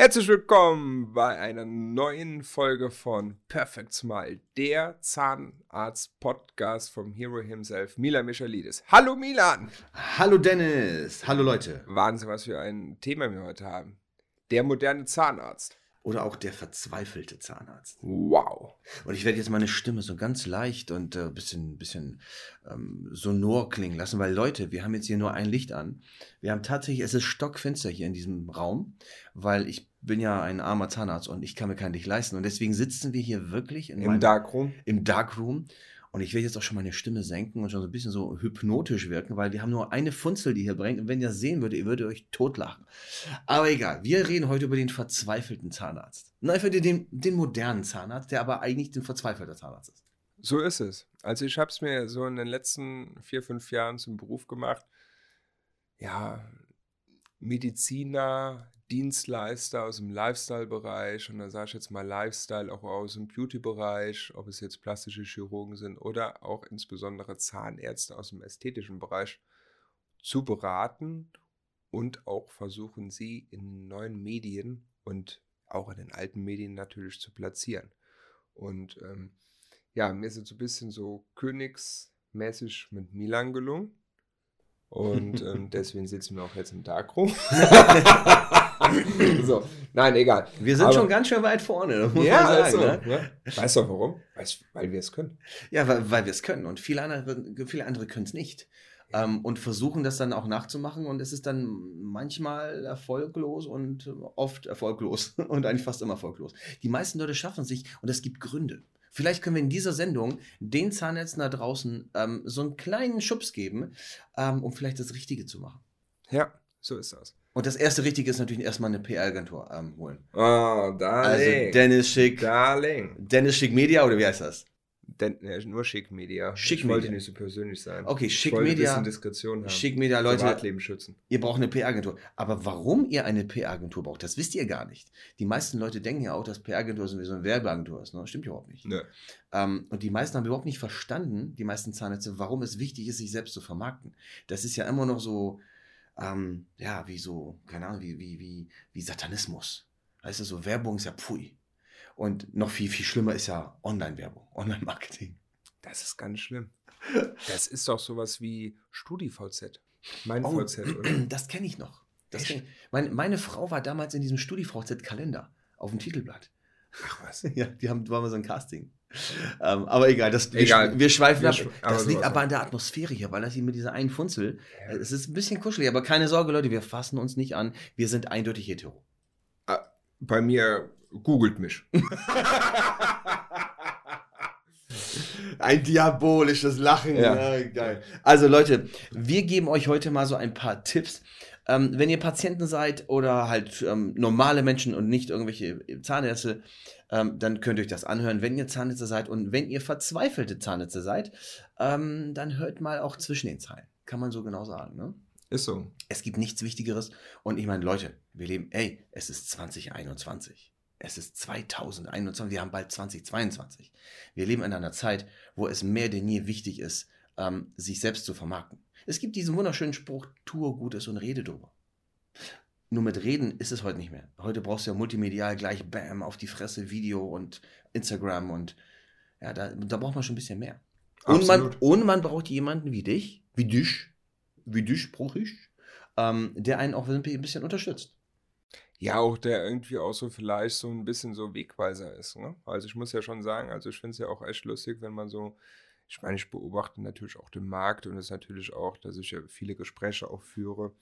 Herzlich willkommen bei einer neuen Folge von Perfect Smile, der Zahnarzt-Podcast vom Hero himself, Milan Michalidis. Hallo Milan! Hallo Dennis! Hallo Leute! Wahnsinn, was wir ein Thema wir heute haben. Der moderne Zahnarzt. Oder auch der verzweifelte Zahnarzt. Wow. Und ich werde jetzt meine Stimme so ganz leicht und ein äh, bisschen, bisschen ähm, sonor klingen lassen, weil Leute, wir haben jetzt hier nur ein Licht an. Wir haben tatsächlich, es ist stockfinster hier in diesem Raum, weil ich bin ja ein armer Zahnarzt und ich kann mir kein Licht leisten. Und deswegen sitzen wir hier wirklich in im Darkroom. Im Darkroom und ich werde jetzt auch schon meine Stimme senken und schon so ein bisschen so hypnotisch wirken, weil wir haben nur eine Funzel, die hier bringt. Und wenn ihr das sehen würdet, ihr würdet euch totlachen. Aber egal, wir reden heute über den verzweifelten Zahnarzt. Nein, für den, den modernen Zahnarzt, der aber eigentlich ein verzweifelter Zahnarzt ist. So ist es. Also ich habe es mir so in den letzten vier, fünf Jahren zum Beruf gemacht. Ja, Mediziner, Dienstleister aus dem Lifestyle-Bereich und da sage ich jetzt mal Lifestyle auch aus dem Beauty-Bereich, ob es jetzt plastische Chirurgen sind oder auch insbesondere Zahnärzte aus dem ästhetischen Bereich zu beraten und auch versuchen sie in neuen Medien und auch in den alten Medien natürlich zu platzieren. Und ähm, ja, mir ist es so ein bisschen so königsmäßig mit Milan gelungen. Und ähm, deswegen sitzen wir auch jetzt im Darkroom. so, nein, egal. Wir sind Aber, schon ganz schön weit vorne, ja, sagen. Also, ne? ja. Weißt du warum? Weißt, weil wir es können. Ja, weil, weil wir es können. Und viele andere, viele andere können es nicht. Ähm, und versuchen das dann auch nachzumachen. Und es ist dann manchmal erfolglos und oft erfolglos und eigentlich fast immer erfolglos. Die meisten Leute schaffen es sich und es gibt Gründe. Vielleicht können wir in dieser Sendung den Zahnärzten da draußen ähm, so einen kleinen Schubs geben, ähm, um vielleicht das Richtige zu machen. Ja, so ist das. Und das erste Richtige ist natürlich erstmal eine PR-Agentur ähm, holen. Oh, Darling. Also Dennis Schick. Darling. Dennis Schick Media oder wie heißt das? Den, ja, nur Schick Media. Schick ich wollte nicht so persönlich sein. Okay, Schick ich Media. Ein Diskretion haben. Schick Media, Leute. Privatleben schützen. Ihr braucht eine PR-Agentur. Aber warum ihr eine PR-Agentur braucht, das wisst ihr gar nicht. Die meisten Leute denken ja auch, dass PR-Agentur so eine Werbeagentur ist. Ne? Stimmt überhaupt nicht. Nö. Ähm, und die meisten haben überhaupt nicht verstanden, die meisten Zahnärzte, warum es wichtig ist, sich selbst zu vermarkten. Das ist ja immer noch so, ähm, ja, wie so, keine Ahnung, wie, wie, wie, wie Satanismus. Weißt du, so Werbung ist ja pfui. Und noch viel, viel schlimmer ist ja Online-Werbung, Online-Marketing. Das ist ganz schlimm. Das ist doch sowas wie StudiVZ. Mein oh, VZ, oder? Das kenne ich noch. Kenn ich. Meine, meine Frau war damals in diesem StudiVZ-Kalender auf dem Titelblatt. Ach was? Ja, die haben, war mal so ein Casting. Ähm, aber egal, das, egal. Wir, wir schweifen wir ab. Sch das liegt aber an der Atmosphäre hier, weil das hier mit dieser einen Funzel, ja. es ist ein bisschen kuschelig, aber keine Sorge, Leute, wir fassen uns nicht an. Wir sind eindeutig hetero. Ah, bei mir googelt mich. ein diabolisches Lachen. Ja. ja. geil. Also Leute, wir geben euch heute mal so ein paar Tipps. Ähm, wenn ihr Patienten seid oder halt ähm, normale Menschen und nicht irgendwelche Zahnärzte, ähm, dann könnt ihr euch das anhören. Wenn ihr Zahnärzte seid und wenn ihr verzweifelte Zahnärzte seid, ähm, dann hört mal auch zwischen den Zeilen. Kann man so genau sagen, ne? Ist so. Es gibt nichts Wichtigeres. Und ich meine, Leute, wir leben, ey, es ist 2021. Es ist 2021, wir haben bald 2022. Wir leben in einer Zeit, wo es mehr denn je wichtig ist, ähm, sich selbst zu vermarkten. Es gibt diesen wunderschönen Spruch, tue Gutes und rede drüber. Nur mit Reden ist es heute nicht mehr. Heute brauchst du ja multimedial gleich Bam auf die Fresse, Video und Instagram und ja, da, da braucht man schon ein bisschen mehr. Und man, und man braucht jemanden wie dich, wie dich, wie dich, brauche ich, ähm, der einen auch ein bisschen unterstützt. Ja, auch der irgendwie auch so vielleicht so ein bisschen so Wegweiser ist. Ne? Also ich muss ja schon sagen, also ich finde es ja auch echt lustig, wenn man so ich meine, ich beobachte natürlich auch den Markt und es natürlich auch, dass ich ja viele Gespräche auch führe,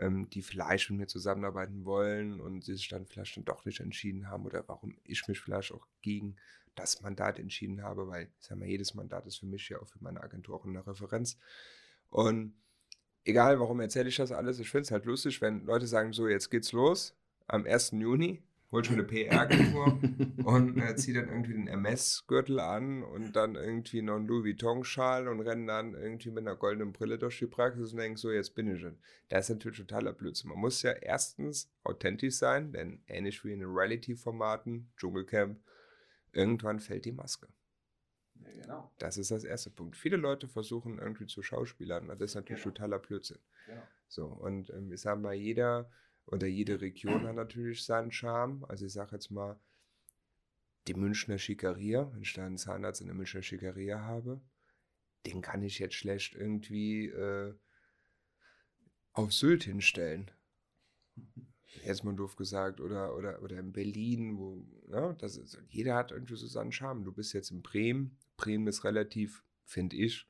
ähm, die vielleicht mit mir zusammenarbeiten wollen und sich dann vielleicht dann doch nicht entschieden haben oder warum ich mich vielleicht auch gegen das Mandat entschieden habe, weil, ich sag mal, jedes Mandat ist für mich ja auch für meine Agentur auch eine Referenz. Und egal, warum erzähle ich das alles, ich finde es halt lustig, wenn Leute sagen, so, jetzt geht's los am 1. Juni holt schon eine PR-Agentur und äh, zieht dann irgendwie den MS-Gürtel an und dann irgendwie noch einen Louis Vuitton-Schal und rennt dann irgendwie mit einer goldenen Brille durch die Praxis und denkt so, jetzt bin ich schon. Das ist natürlich totaler Blödsinn. Man muss ja erstens authentisch sein, denn ähnlich wie in den Reality-Formaten, Dschungelcamp, irgendwann fällt die Maske. Ja, genau. Das ist das erste Punkt. Viele Leute versuchen irgendwie zu Schauspielern. Das ist natürlich genau. totaler Blödsinn. Genau. So, und ähm, ich sage mal, jeder oder jede Region hat natürlich seinen Charme. Also ich sage jetzt mal, die Münchner Schickeria, wenn ich da einen Zahnarzt in der Münchner Schickeria habe, den kann ich jetzt schlecht irgendwie äh, auf Sylt hinstellen. Jetzt mal doof gesagt, oder, oder, oder in Berlin, wo, ne, das ist, jeder hat irgendwie so seinen Charme. Du bist jetzt in Bremen. Bremen ist relativ, finde ich,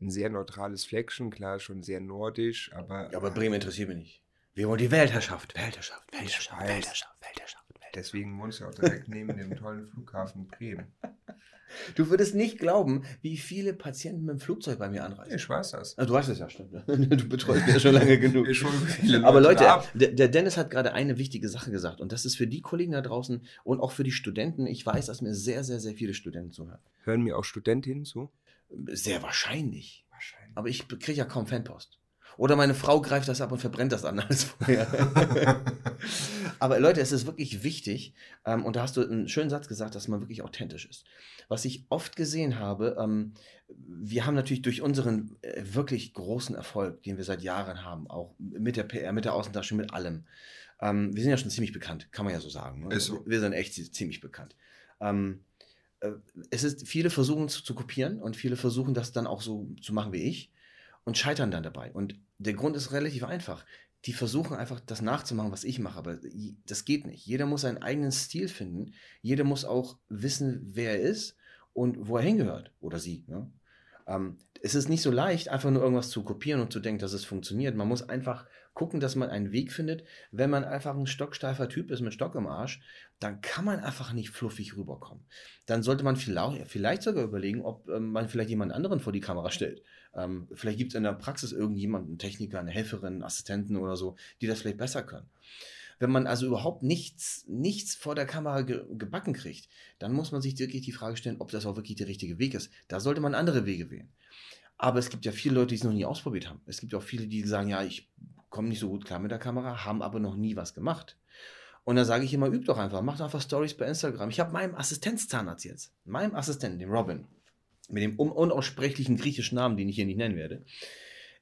ein sehr neutrales Fleckchen, klar, schon sehr nordisch, aber. Ja, aber Bremen interessiert mich nicht. Wir wollen die Weltherrschaft, Weltherrschaft, Weltherrschaft, Weltherrschaft, Weltherrschaft. Deswegen wohnst du auch direkt neben dem tollen Flughafen Bremen. Du würdest nicht glauben, wie viele Patienten mit dem Flugzeug bei mir anreisen. Ich weiß das. Ah, du weißt das ja, stimmt. Du betreust mich ja schon lange genug. Ich viele Leute Aber Leute, ab. der Dennis hat gerade eine wichtige Sache gesagt und das ist für die Kollegen da draußen und auch für die Studenten. Ich weiß, dass mir sehr, sehr, sehr viele Studenten zuhören. Hören mir auch Studentinnen zu? Sehr wahrscheinlich. Wahrscheinlich. Aber ich kriege ja kaum Fanpost. Oder meine Frau greift das ab und verbrennt das an als vorher. Aber Leute, es ist wirklich wichtig, ähm, und da hast du einen schönen Satz gesagt, dass man wirklich authentisch ist. Was ich oft gesehen habe, ähm, wir haben natürlich durch unseren äh, wirklich großen Erfolg, den wir seit Jahren haben, auch mit der PR, mit der Außentasche, mit allem. Ähm, wir sind ja schon ziemlich bekannt, kann man ja so sagen. Ne? So. Wir sind echt ziemlich bekannt. Ähm, äh, es ist, viele versuchen zu, zu kopieren und viele versuchen das dann auch so zu machen wie ich und scheitern dann dabei. Und der Grund ist relativ einfach. Die versuchen einfach das nachzumachen, was ich mache, aber das geht nicht. Jeder muss seinen eigenen Stil finden. Jeder muss auch wissen, wer er ist und wo er hingehört oder sie. Ne? Ähm, es ist nicht so leicht, einfach nur irgendwas zu kopieren und zu denken, dass es funktioniert. Man muss einfach gucken, dass man einen Weg findet. Wenn man einfach ein stocksteifer Typ ist mit Stock im Arsch, dann kann man einfach nicht fluffig rüberkommen. Dann sollte man vielleicht, vielleicht sogar überlegen, ob ähm, man vielleicht jemand anderen vor die Kamera stellt. Ähm, vielleicht gibt es in der Praxis irgendjemanden, einen Techniker, eine Helferin, einen Assistenten oder so, die das vielleicht besser können. Wenn man also überhaupt nichts, nichts vor der Kamera ge gebacken kriegt, dann muss man sich wirklich die Frage stellen, ob das auch wirklich der richtige Weg ist. Da sollte man andere Wege wählen. Aber es gibt ja viele Leute, die es noch nie ausprobiert haben. Es gibt auch viele, die sagen, ja, ich komme nicht so gut klar mit der Kamera, haben aber noch nie was gemacht. Und dann sage ich immer, üb doch einfach, mach doch einfach Stories bei Instagram. Ich habe meinem Assistenzzahnarzt jetzt, meinem Assistenten, dem Robin, mit dem un unaussprechlichen griechischen Namen, den ich hier nicht nennen werde.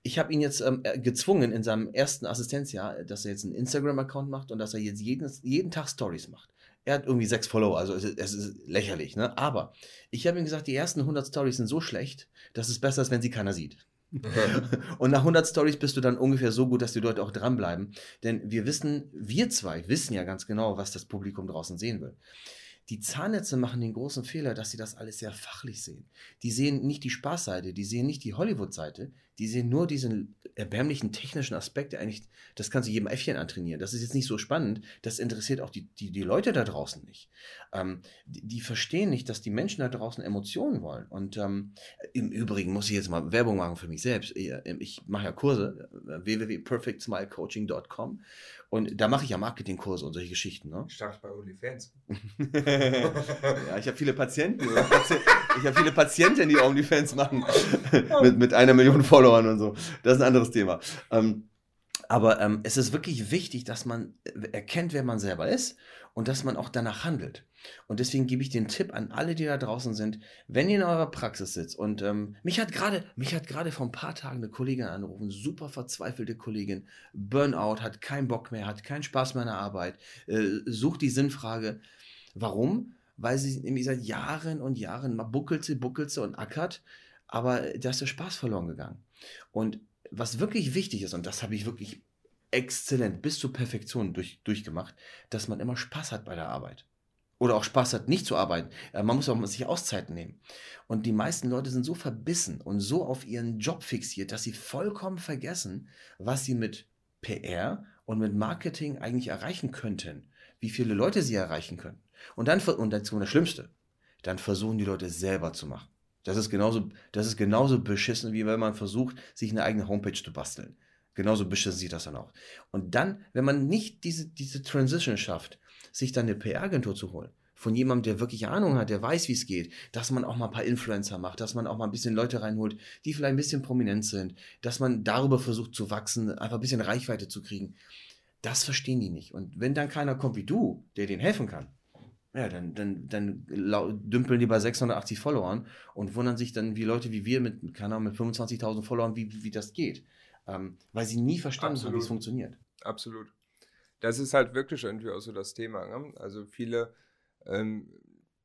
Ich habe ihn jetzt ähm, äh, gezwungen in seinem ersten Assistenzjahr, dass er jetzt einen Instagram-Account macht und dass er jetzt jeden, jeden Tag Stories macht. Er hat irgendwie sechs Follower, also es ist, es ist lächerlich, ne? Aber ich habe ihm gesagt, die ersten 100 Stories sind so schlecht, dass es besser ist, wenn sie keiner sieht. Und nach 100 Stories bist du dann ungefähr so gut, dass die Leute auch dranbleiben. Denn wir wissen, wir zwei wissen ja ganz genau, was das Publikum draußen sehen will. Die Zahnärzte machen den großen Fehler, dass sie das alles sehr fachlich sehen. Die sehen nicht die Spaßseite, die sehen nicht die Hollywood-Seite, die sehen nur diesen erbärmlichen technischen Aspekt, der eigentlich, das kannst du jedem Äffchen antrainieren. Das ist jetzt nicht so spannend, das interessiert auch die, die, die Leute da draußen nicht. Ähm, die, die verstehen nicht, dass die Menschen da draußen Emotionen wollen. Und ähm, im Übrigen muss ich jetzt mal Werbung machen für mich selbst. Ich, ich mache ja Kurse, äh, www.perfectsmilecoaching.com und da mache ich ja Marketingkurse und solche Geschichten. Ne? Ich dachte bei OnlyFans. ja, ich habe viele Patienten. Ich habe viele Patienten, die OnlyFans machen. mit, mit einer Million Followern und so. Das ist ein anderes Thema. Ähm, aber ähm, es ist wirklich wichtig, dass man äh, erkennt, wer man selber ist und dass man auch danach handelt. Und deswegen gebe ich den Tipp an alle, die da draußen sind, wenn ihr in eurer Praxis sitzt und ähm, mich hat gerade, mich hat gerade vor ein paar Tagen eine Kollegin angerufen, super verzweifelte Kollegin, Burnout, hat keinen Bock mehr, hat keinen Spaß mehr an der Arbeit, äh, sucht die Sinnfrage, warum? Weil sie nämlich seit Jahren und Jahren mal buckelt sie, buckelt sie und ackert, aber da ist der Spaß verloren gegangen. Und was wirklich wichtig ist, und das habe ich wirklich exzellent bis zur Perfektion durch, durchgemacht, dass man immer Spaß hat bei der Arbeit. Oder auch Spaß hat, nicht zu arbeiten. Äh, Man muss auch sich Auszeiten nehmen. Und die meisten Leute sind so verbissen und so auf ihren Job fixiert, dass sie vollkommen vergessen, was sie mit PR und mit Marketing eigentlich erreichen könnten. Wie viele Leute sie erreichen können. Und dann, und dazu das Schlimmste, dann versuchen die Leute selber zu machen. Das ist genauso, das ist genauso beschissen, wie wenn man versucht, sich eine eigene Homepage zu basteln. Genauso beschissen sieht das dann auch. Und dann, wenn man nicht diese, diese Transition schafft, sich dann eine PR-Agentur zu holen, von jemandem, der wirklich Ahnung hat, der weiß, wie es geht, dass man auch mal ein paar Influencer macht, dass man auch mal ein bisschen Leute reinholt, die vielleicht ein bisschen prominent sind, dass man darüber versucht zu wachsen, einfach ein bisschen Reichweite zu kriegen. Das verstehen die nicht. Und wenn dann keiner kommt wie du, der denen helfen kann, ja, dann, dann, dann dümpeln die bei 680 Followern und wundern sich dann, wie Leute wie wir mit, keine Ahnung, mit 25.000 Followern, wie, wie das geht. Ähm, weil sie nie verstanden haben, wie Absolut. es funktioniert. Absolut. das ist halt wirklich irgendwie auch so das Thema. Ne? Also viele, ähm,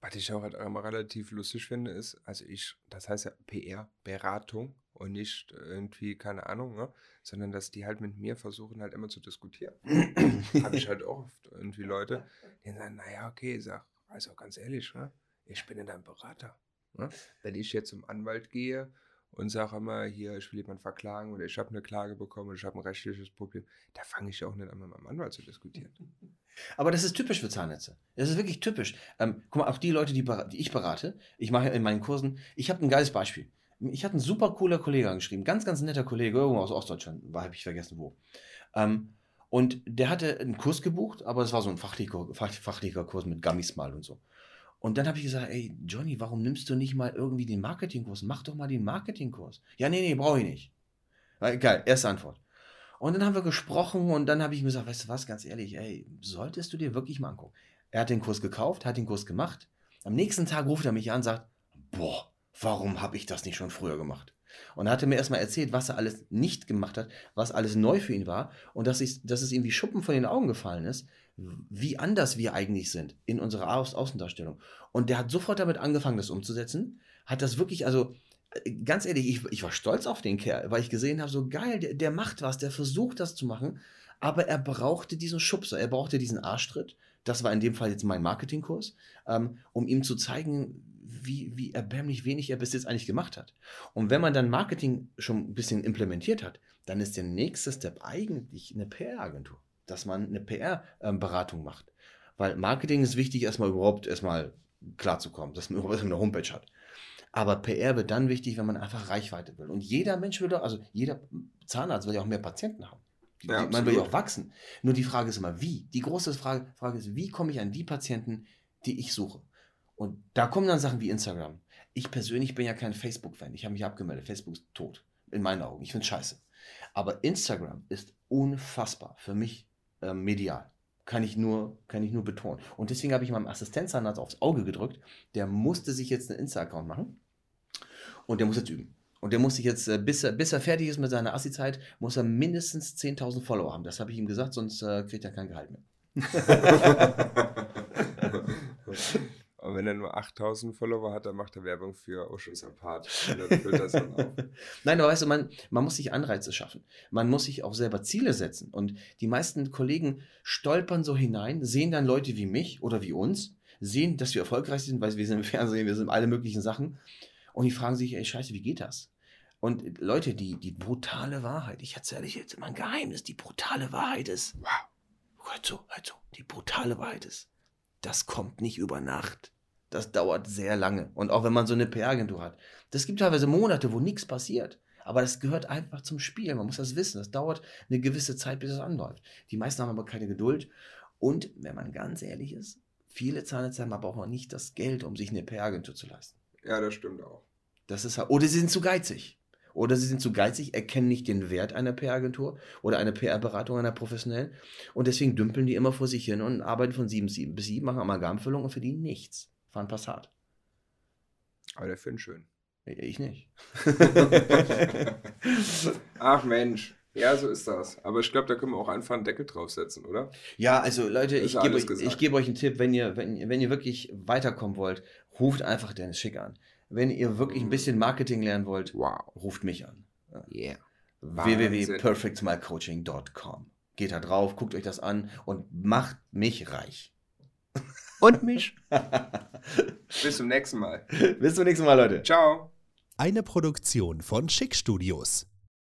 was ich auch halt immer relativ lustig finde, ist, also ich, das heißt ja PR, Beratung und nicht irgendwie, keine Ahnung, ne? sondern dass die halt mit mir versuchen, halt immer zu diskutieren. Habe ich halt auch oft irgendwie Leute, die sagen, naja, okay, ich sag, also ganz ehrlich, ne? ich bin ja dein Berater. Ne? Wenn ich jetzt zum Anwalt gehe und sage immer, hier, ich will jemanden verklagen oder ich habe eine Klage bekommen oder ich habe ein rechtliches Problem, da fange ich auch nicht an, mit meinem Anwalt zu diskutieren. Aber das ist typisch für Zahnnetze. Das ist wirklich typisch. Ähm, guck mal, auch die Leute, die, die ich berate, ich mache in meinen Kursen, ich habe ein geiles Beispiel. Ich hatte einen super cooler Kollege angeschrieben, ganz, ganz netter Kollege, irgendwo aus Ostdeutschland, habe ich vergessen wo. Ähm, und der hatte einen Kurs gebucht, aber es war so ein fachlicher, fachlicher Kurs mit Gummis mal und so. Und dann habe ich gesagt, ey, Johnny, warum nimmst du nicht mal irgendwie den Marketingkurs? Mach doch mal den Marketingkurs. Ja, nee, nee, brauche ich nicht. Geil, erste Antwort. Und dann haben wir gesprochen und dann habe ich ihm gesagt, weißt du was, ganz ehrlich, ey, solltest du dir wirklich mal angucken. Er hat den Kurs gekauft, hat den Kurs gemacht. Am nächsten Tag ruft er mich an und sagt, boah, warum habe ich das nicht schon früher gemacht? Und er hatte mir erstmal erzählt, was er alles nicht gemacht hat, was alles neu für ihn war und dass, ich, dass es ihm wie Schuppen von den Augen gefallen ist, wie anders wir eigentlich sind in unserer Au Außendarstellung. Und der hat sofort damit angefangen, das umzusetzen, hat das wirklich, also äh, ganz ehrlich, ich, ich war stolz auf den Kerl, weil ich gesehen habe, so geil, der, der macht was, der versucht das zu machen, aber er brauchte diesen Schubser, er brauchte diesen Arschtritt. Das war in dem Fall jetzt mein Marketingkurs, ähm, um ihm zu zeigen, wie, wie erbärmlich wenig er bis jetzt eigentlich gemacht hat. Und wenn man dann Marketing schon ein bisschen implementiert hat, dann ist der nächste Step eigentlich eine PR-Agentur, dass man eine PR-Beratung macht. Weil Marketing ist wichtig, erstmal überhaupt erstmal klarzukommen, dass man überhaupt eine Homepage hat. Aber PR wird dann wichtig, wenn man einfach Reichweite will. Und jeder Mensch will doch, also jeder Zahnarzt will ja auch mehr Patienten haben. Ja, man will ja auch wachsen. Nur die Frage ist immer, wie? Die große Frage, Frage ist, wie komme ich an die Patienten, die ich suche? Und da kommen dann Sachen wie Instagram. Ich persönlich bin ja kein Facebook-Fan. Ich habe mich abgemeldet. Facebook ist tot. In meinen Augen. Ich finde es scheiße. Aber Instagram ist unfassbar für mich äh, medial. Kann ich, nur, kann ich nur betonen. Und deswegen habe ich meinem Assistenzzahnarzt aufs Auge gedrückt. Der musste sich jetzt einen Insta-Account machen. Und der muss jetzt üben. Und der muss sich jetzt, äh, bis er, bis er fertig ist mit seiner Assi-Zeit, muss er mindestens 10.000 Follower haben. Das habe ich ihm gesagt, sonst äh, kriegt er kein Gehalt mehr. Und wenn er nur 8000 Follower hat, dann macht er Werbung für Oceans Apart. Nein, aber weißt du, man, man muss sich Anreize schaffen. Man muss sich auch selber Ziele setzen. Und die meisten Kollegen stolpern so hinein, sehen dann Leute wie mich oder wie uns, sehen, dass wir erfolgreich sind, weil wir sind im Fernsehen, wir sind alle möglichen Sachen. Und die fragen sich, ey, scheiße, wie geht das? Und Leute, die, die brutale Wahrheit, ich erzähle euch jetzt immer ein Geheimnis, die brutale Wahrheit ist, wow, hört so, hört so, die brutale Wahrheit ist, das kommt nicht über Nacht. Das dauert sehr lange. Und auch wenn man so eine PR-Agentur hat. Das gibt teilweise Monate, wo nichts passiert. Aber das gehört einfach zum Spiel. Man muss das wissen. Das dauert eine gewisse Zeit, bis es anläuft. Die meisten haben aber keine Geduld. Und wenn man ganz ehrlich ist, viele Zahnärzte haben aber auch nicht das Geld, um sich eine PR-Agentur zu leisten. Ja, das stimmt auch. Das ist halt, oder sie sind zu geizig. Oder sie sind zu geizig, erkennen nicht den Wert einer PR-Agentur oder einer PR-Beratung einer professionellen. Und deswegen dümpeln die immer vor sich hin und arbeiten von 7 bis 7, machen Amalgamfüllung und verdienen nichts war ein Passat. Aber der Finn schön. Ich nicht. Ach Mensch. Ja, so ist das. Aber ich glaube, da können wir auch einfach einen Deckel draufsetzen, oder? Ja, also Leute, ich gebe euch, geb euch einen Tipp, wenn ihr, wenn, wenn ihr wirklich weiterkommen wollt, ruft einfach Dennis Schick an. Wenn ihr wirklich ein bisschen Marketing lernen wollt, wow. ruft mich an. Yeah. www.perfectsmilecoaching.com. Geht da drauf, guckt euch das an und macht mich reich. Und mich. Bis zum nächsten Mal. Bis zum nächsten Mal, Leute. Ciao. Eine Produktion von Schick Studios.